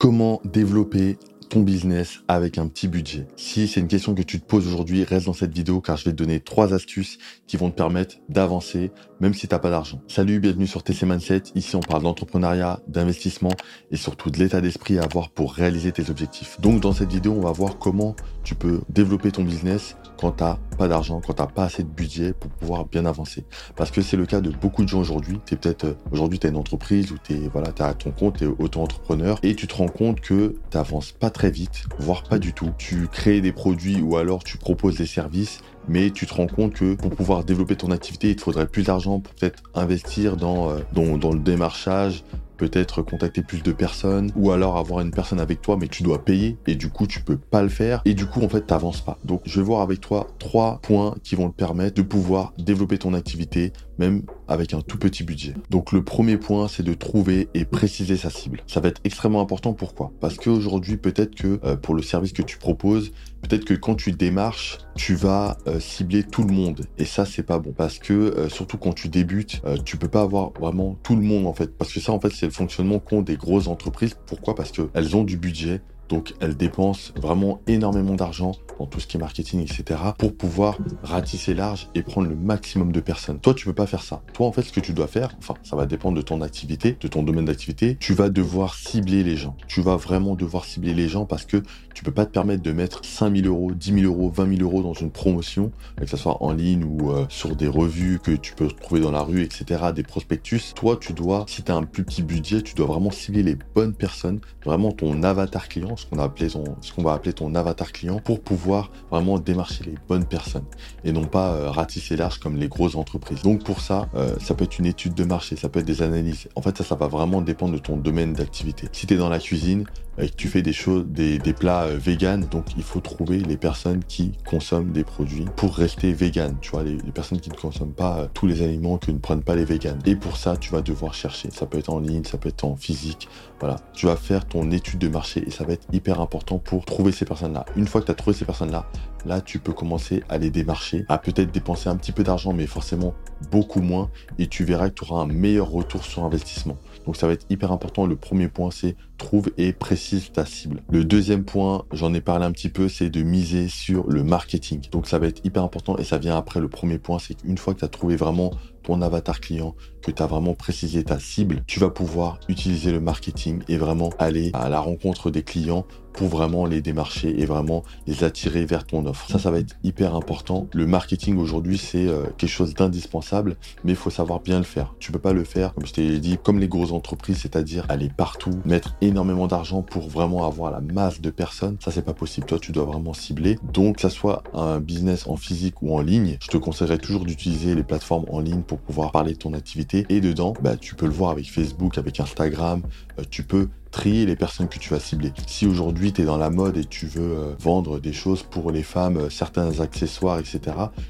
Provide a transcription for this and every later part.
Comment développer ton business avec un petit budget Si c'est une question que tu te poses aujourd'hui, reste dans cette vidéo car je vais te donner trois astuces qui vont te permettre d'avancer même si tu n'as pas d'argent. Salut, bienvenue sur TC Mindset. Ici, on parle d'entrepreneuriat, d'investissement et surtout de l'état d'esprit à avoir pour réaliser tes objectifs. Donc, dans cette vidéo, on va voir comment tu peux développer ton business quand tu n'as pas d'argent, quand tu n'as pas assez de budget pour pouvoir bien avancer. Parce que c'est le cas de beaucoup de gens aujourd'hui. Tu es peut-être, euh, aujourd'hui, tu as une entreprise ou tu es, voilà, à ton compte, tu es auto-entrepreneur et tu te rends compte que tu n'avances pas très vite, voire pas du tout. Tu crées des produits ou alors tu proposes des services mais tu te rends compte que pour pouvoir développer ton activité, il te faudrait plus d'argent pour peut-être investir dans, euh, dans, dans, le démarchage, peut-être contacter plus de personnes ou alors avoir une personne avec toi mais tu dois payer et du coup tu peux pas le faire et du coup en fait t'avances pas. Donc je vais voir avec toi trois points qui vont te permettre de pouvoir développer ton activité même avec un tout petit budget. Donc le premier point, c'est de trouver et préciser sa cible. Ça va être extrêmement important. Pourquoi? Parce qu'aujourd'hui, peut-être que euh, pour le service que tu proposes, peut-être que quand tu démarches, tu vas euh, cibler tout le monde. Et ça, c'est pas bon. Parce que euh, surtout quand tu débutes, tu peux pas avoir vraiment tout le monde en fait. Parce que ça, en fait, c'est le fonctionnement qu'ont des grosses entreprises. Pourquoi? Parce qu'elles ont du budget donc elles dépensent vraiment énormément d'argent dans tout ce qui est marketing, etc. pour pouvoir ratisser large et prendre le maximum de personnes. Toi, tu peux pas faire ça. Toi, en fait, ce que tu dois faire, enfin, ça va dépendre de ton activité, de ton domaine d'activité, tu vas devoir cibler les gens. Tu vas vraiment devoir cibler les gens parce que tu peux pas te permettre de mettre 5000 euros, 10 000 euros, 20 000 euros dans une promotion, que ce soit en ligne ou euh, sur des revues que tu peux trouver dans la rue, etc., des prospectus. Toi, tu dois, si tu as un plus petit budget, tu dois vraiment cibler les bonnes personnes, vraiment ton avatar client, ce qu'on va appeler ton avatar client, pour pouvoir vraiment démarcher les bonnes personnes et non pas euh, ratisser large comme les grosses entreprises. Donc pour ça, euh, ça peut être une étude de marché, ça peut être des analyses. En fait, ça, ça va vraiment dépendre de ton domaine d'activité. Si tu es dans la cuisine, et que tu fais des choses, des, plats euh, vegan, donc il faut trouver les personnes qui consomment des produits pour rester vegan. Tu vois, les, personnes qui ne consomment pas tous les aliments que ne prennent pas les vegans. Et pour ça, tu vas devoir chercher. Ça peut être en ligne, ça peut être en physique. Voilà, tu vas faire ton étude de marché et ça va être hyper important pour trouver ces personnes-là. Une fois que tu as trouvé ces personnes-là, là, tu peux commencer à les démarcher, à peut-être dépenser un petit peu d'argent, mais forcément beaucoup moins, et tu verras que tu auras un meilleur retour sur investissement. Donc ça va être hyper important. Le premier point, c'est trouve et précise ta cible. Le deuxième point, j'en ai parlé un petit peu, c'est de miser sur le marketing. Donc ça va être hyper important et ça vient après le premier point, c'est qu'une fois que tu as trouvé vraiment ton avatar client, que tu as vraiment précisé ta cible, tu vas pouvoir utiliser le marketing et vraiment aller à la rencontre des clients pour vraiment les démarcher et vraiment les attirer vers ton offre. Ça, ça va être hyper important. Le marketing aujourd'hui, c'est euh, quelque chose d'indispensable, mais il faut savoir bien le faire. Tu peux pas le faire, comme je t'ai dit, comme les grosses entreprises, c'est-à-dire aller partout, mettre énormément d'argent pour vraiment avoir la masse de personnes. Ça, c'est pas possible. Toi, tu dois vraiment cibler. Donc, que ça soit un business en physique ou en ligne, je te conseillerais toujours d'utiliser les plateformes en ligne pour pouvoir parler de ton activité. Et dedans, bah, tu peux le voir avec Facebook, avec Instagram. Euh, tu peux trier les personnes que tu vas cibler. Si aujourd'hui tu es dans la mode et tu veux euh, vendre des choses pour les femmes, euh, certains accessoires, etc.,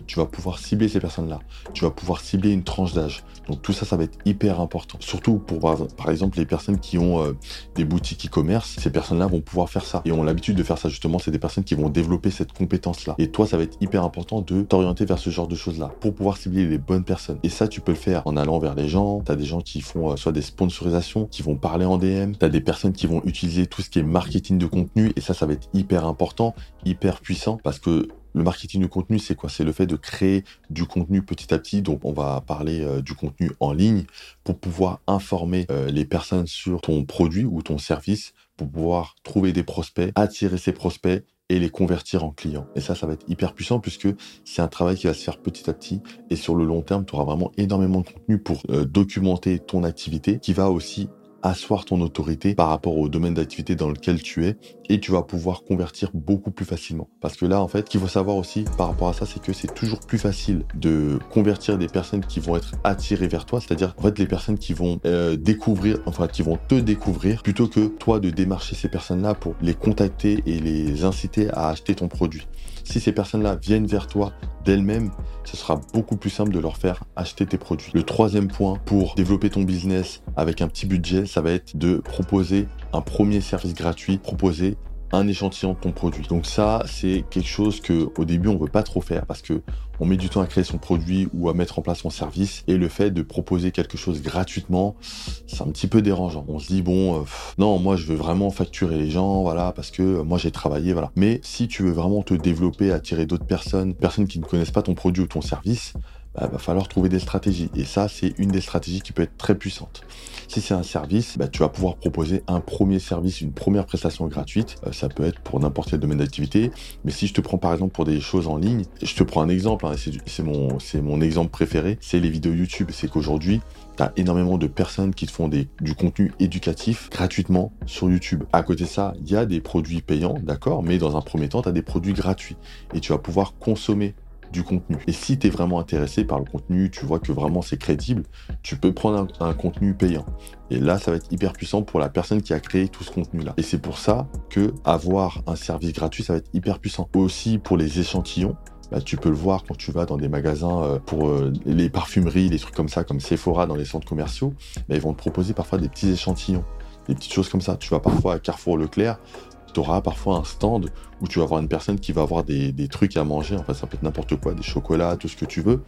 tu vas pouvoir cibler ces personnes-là. Tu vas pouvoir cibler une tranche d'âge. Donc tout ça, ça va être hyper important. Surtout pour par exemple les personnes qui ont euh, des boutiques e-commerce, ces personnes-là vont pouvoir faire ça et ont l'habitude de faire ça justement. C'est des personnes qui vont développer cette compétence-là. Et toi, ça va être hyper important de t'orienter vers ce genre de choses-là pour pouvoir cibler les bonnes personnes. Et ça, tu peux le faire en allant vers les gens. Tu as des gens qui font soit des sponsorisations, qui vont parler en DM. Tu as des personnes qui vont utiliser tout ce qui est marketing de contenu et ça, ça va être hyper important, hyper puissant parce que le marketing de contenu, c'est quoi? C'est le fait de créer du contenu petit à petit. Donc, on va parler euh, du contenu en ligne pour pouvoir informer euh, les personnes sur ton produit ou ton service, pour pouvoir trouver des prospects, attirer ces prospects et les convertir en clients. Et ça, ça va être hyper puissant puisque c'est un travail qui va se faire petit à petit et sur le long terme, tu auras vraiment énormément de contenu pour euh, documenter ton activité qui va aussi asseoir ton autorité par rapport au domaine d'activité dans lequel tu es et tu vas pouvoir convertir beaucoup plus facilement. Parce que là, en fait, ce qu'il faut savoir aussi par rapport à ça, c'est que c'est toujours plus facile de convertir des personnes qui vont être attirées vers toi, c'est-à-dire en fait les personnes qui vont euh, découvrir, enfin qui vont te découvrir, plutôt que toi de démarcher ces personnes-là pour les contacter et les inciter à acheter ton produit. Si ces personnes-là viennent vers toi d'elles-mêmes, ce sera beaucoup plus simple de leur faire acheter tes produits. Le troisième point pour développer ton business avec un petit budget, ça va être de proposer un premier service gratuit, proposer un échantillon de ton produit. Donc ça, c'est quelque chose que au début on veut pas trop faire parce que on met du temps à créer son produit ou à mettre en place son service et le fait de proposer quelque chose gratuitement, c'est un petit peu dérangeant. On se dit bon, euh, non, moi je veux vraiment facturer les gens, voilà, parce que moi j'ai travaillé, voilà. Mais si tu veux vraiment te développer, attirer d'autres personnes, personnes qui ne connaissent pas ton produit ou ton service, bah, va falloir trouver des stratégies. Et ça, c'est une des stratégies qui peut être très puissante. Si c'est un service, bah, tu vas pouvoir proposer un premier service, une première prestation gratuite. Euh, ça peut être pour n'importe quel domaine d'activité. Mais si je te prends par exemple pour des choses en ligne, je te prends un exemple, hein, c'est mon, mon exemple préféré, c'est les vidéos YouTube. C'est qu'aujourd'hui, tu as énormément de personnes qui te font des, du contenu éducatif gratuitement sur YouTube. À côté de ça, il y a des produits payants, d'accord, mais dans un premier temps, tu as des produits gratuits. Et tu vas pouvoir consommer du contenu. Et si tu es vraiment intéressé par le contenu, tu vois que vraiment c'est crédible, tu peux prendre un, contenu payant. Et là, ça va être hyper puissant pour la personne qui a créé tout ce contenu-là. Et c'est pour ça que avoir un service gratuit, ça va être hyper puissant. Aussi pour les échantillons, bah, tu peux le voir quand tu vas dans des magasins euh, pour euh, les parfumeries, des trucs comme ça, comme Sephora dans les centres commerciaux, bah, ils vont te proposer parfois des petits échantillons, des petites choses comme ça. Tu vas parfois à Carrefour Leclerc, tu auras parfois un stand où tu vas avoir une personne qui va avoir des, trucs à manger, enfin ça peut être n'importe quoi, des chocolats, tout ce que tu veux,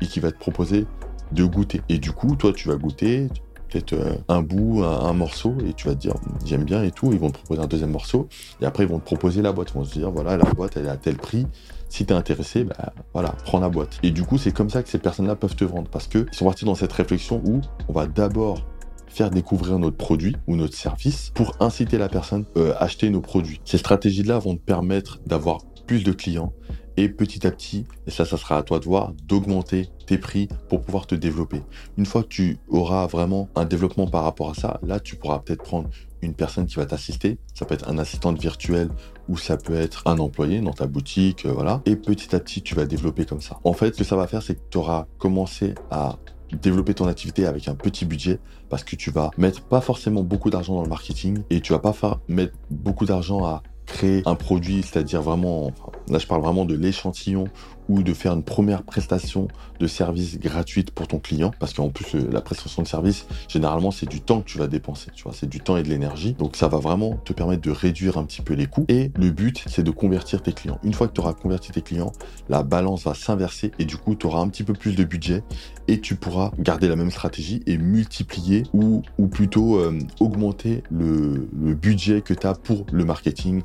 et qui va te proposer de goûter. Et du coup, toi, tu vas goûter peut-être euh, un bout, un, morceau, et tu vas te dire j'aime bien et tout. Ils vont te proposer un deuxième morceau, et après ils vont te proposer la boîte. Ils vont se dire voilà, la boîte elle est à tel prix. Si tu es intéressé, bah, voilà, prends la boîte. Et du coup, c'est comme ça que ces personnes-là peuvent te vendre parce qu'ils sont partis dans cette réflexion où on va d'abord faire découvrir notre produit ou notre service pour inciter la personne euh, à acheter nos produits. Ces stratégies-là vont te permettre d'avoir plus de clients et petit à petit, et ça, ça sera à toi de voir, d'augmenter tes prix pour pouvoir te développer. Une fois que tu auras vraiment un développement par rapport à ça, là, tu pourras peut-être prendre une personne qui va t'assister. Ça peut être un assistant virtuel ou ça peut être un employé dans ta boutique, euh, voilà. Et petit à petit, tu vas développer comme ça. En fait, ce que ça va faire, c'est que tu auras commencé à développer ton activité avec un petit budget parce que tu vas mettre pas forcément beaucoup d'argent dans le marketing et tu vas pas faire mettre beaucoup d'argent à créer un produit, c'est-à-dire vraiment, là je parle vraiment de l'échantillon ou de faire une première prestation de service gratuite pour ton client, parce qu'en plus la prestation de service, généralement c'est du temps que tu vas dépenser, tu vois, c'est du temps et de l'énergie, donc ça va vraiment te permettre de réduire un petit peu les coûts, et le but c'est de convertir tes clients. Une fois que tu auras converti tes clients, la balance va s'inverser, et du coup tu auras un petit peu plus de budget, et tu pourras garder la même stratégie et multiplier, ou, ou plutôt euh, augmenter le, le budget que tu as pour le marketing,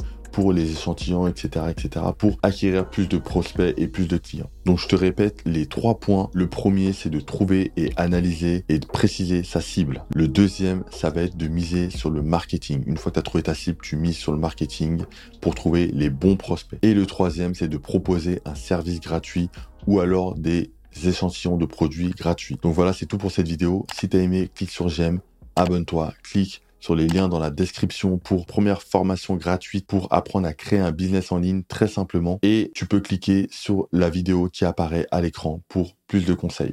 les échantillons, etc., etc., pour acquérir plus de prospects et plus de clients. Donc je te répète les trois points. Le premier, c'est de trouver et analyser et de préciser sa cible. Le deuxième, ça va être de miser sur le marketing. Une fois que tu as trouvé ta cible, tu mises sur le marketing pour trouver les bons prospects. Et le troisième, c'est de proposer un service gratuit ou alors des échantillons de produits gratuits. Donc voilà, c'est tout pour cette vidéo. Si tu as aimé, clique sur j'aime, abonne-toi, clique sur les liens dans la description pour première formation gratuite pour apprendre à créer un business en ligne très simplement. Et tu peux cliquer sur la vidéo qui apparaît à l'écran pour plus de conseils.